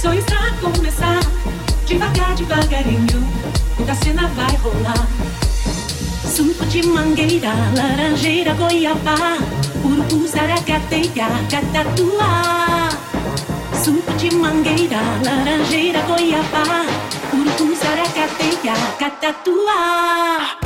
urubu, zaracateia, catatua. Suco de mangueira, laranjeira, goiabá, urubu, zaracateia, catatua Suco de mangueira, laranjeira, goiabá Urucum, saracateia, catatua